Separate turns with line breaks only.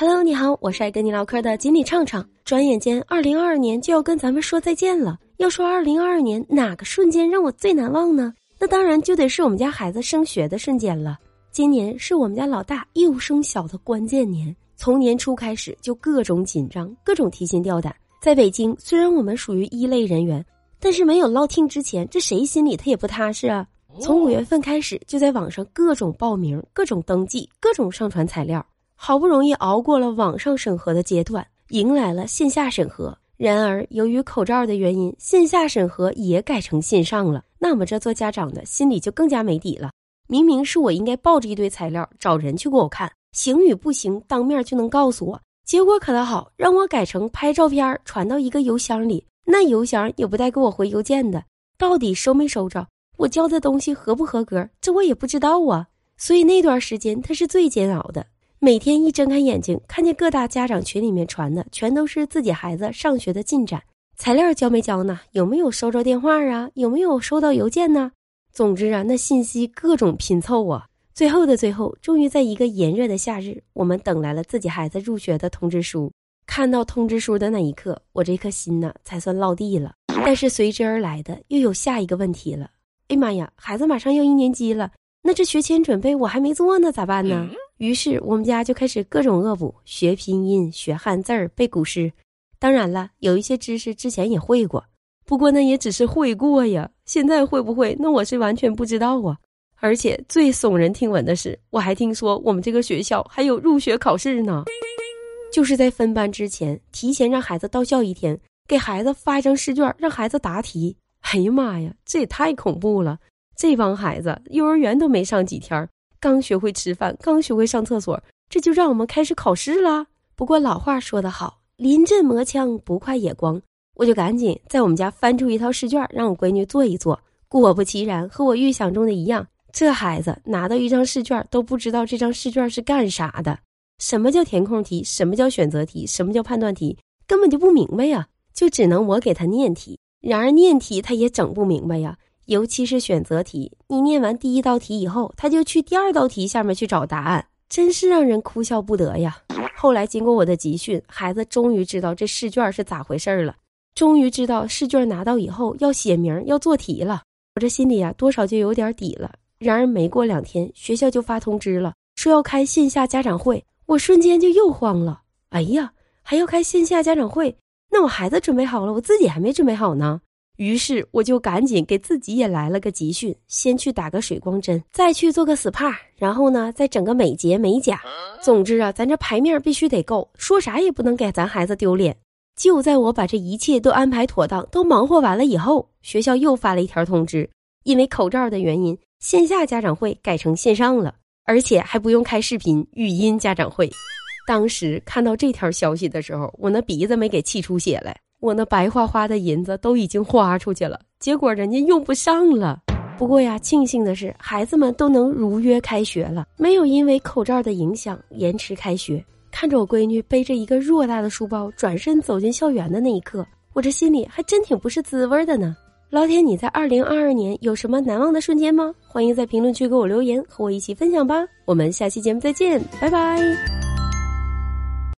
Hello，你好，我是爱跟你唠嗑的锦鲤畅畅。转眼间，二零二二年就要跟咱们说再见了。要说二零二二年哪个瞬间让我最难忘呢？那当然就得是我们家孩子升学的瞬间了。今年是我们家老大又升小的关键年，从年初开始就各种紧张，各种提心吊胆。在北京，虽然我们属于一类人员，但是没有落听之前，这谁心里他也不踏实啊。从五月份开始，就在网上各种报名、各种登记、各种上传材料。好不容易熬过了网上审核的阶段，迎来了线下审核。然而，由于口罩的原因，线下审核也改成线上了。那么，这做家长的心里就更加没底了。明明是我应该抱着一堆材料找人去给我看，行与不行当面就能告诉我。结果可倒好，让我改成拍照片传到一个邮箱里，那邮箱也不带给我回邮件的。到底收没收着？我交的东西合不合格？这我也不知道啊。所以那段时间，他是最煎熬的。每天一睁开眼睛，看见各大家长群里面传的全都是自己孩子上学的进展，材料交没交呢？有没有收着电话啊？有没有收到邮件呢？总之啊，那信息各种拼凑啊。最后的最后，终于在一个炎热的夏日，我们等来了自己孩子入学的通知书。看到通知书的那一刻，我这颗心呢才算落地了。但是随之而来的又有下一个问题了。哎妈呀，孩子马上要一年级了，那这学前准备我还没做呢，咋办呢？于是我们家就开始各种恶补，学拼音、学汉字儿、背古诗。当然了，有一些知识之前也会过，不过那也只是会过呀。现在会不会？那我是完全不知道啊。而且最耸人听闻的是，我还听说我们这个学校还有入学考试呢，就是在分班之前提前让孩子到校一天，给孩子发一张试卷，让孩子答题。哎呀妈呀，这也太恐怖了！这帮孩子幼儿园都没上几天。刚学会吃饭，刚学会上厕所，这就让我们开始考试了。不过老话说得好，临阵磨枪不快也光。我就赶紧在我们家翻出一套试卷，让我闺女做一做。果不其然，和我预想中的一样，这孩子拿到一张试卷都不知道这张试卷是干啥的。什么叫填空题？什么叫选择题？什么叫判断题？根本就不明白呀，就只能我给他念题。然而念题他也整不明白呀。尤其是选择题，你念完第一道题以后，他就去第二道题下面去找答案，真是让人哭笑不得呀。后来经过我的集训，孩子终于知道这试卷是咋回事了，终于知道试卷拿到以后要写名，要做题了。我这心里啊，多少就有点底了。然而没过两天，学校就发通知了，说要开线下家长会，我瞬间就又慌了。哎呀，还要开线下家长会，那我孩子准备好了，我自己还没准备好呢。于是我就赶紧给自己也来了个集训，先去打个水光针，再去做个 SPA，然后呢再整个美睫美甲。总之啊，咱这牌面必须得够，说啥也不能给咱孩子丢脸。就在我把这一切都安排妥当，都忙活完了以后，学校又发了一条通知，因为口罩的原因，线下家长会改成线上了，而且还不用开视频，语音家长会。当时看到这条消息的时候，我那鼻子没给气出血来。我那白花花的银子都已经花出去了，结果人家用不上了。不过呀，庆幸的是，孩子们都能如约开学了，没有因为口罩的影响延迟开学。看着我闺女背着一个偌大的书包转身走进校园的那一刻，我这心里还真挺不是滋味的呢。老铁，你在二零二二年有什么难忘的瞬间吗？欢迎在评论区给我留言，和我一起分享吧。我们下期节目再见，拜拜。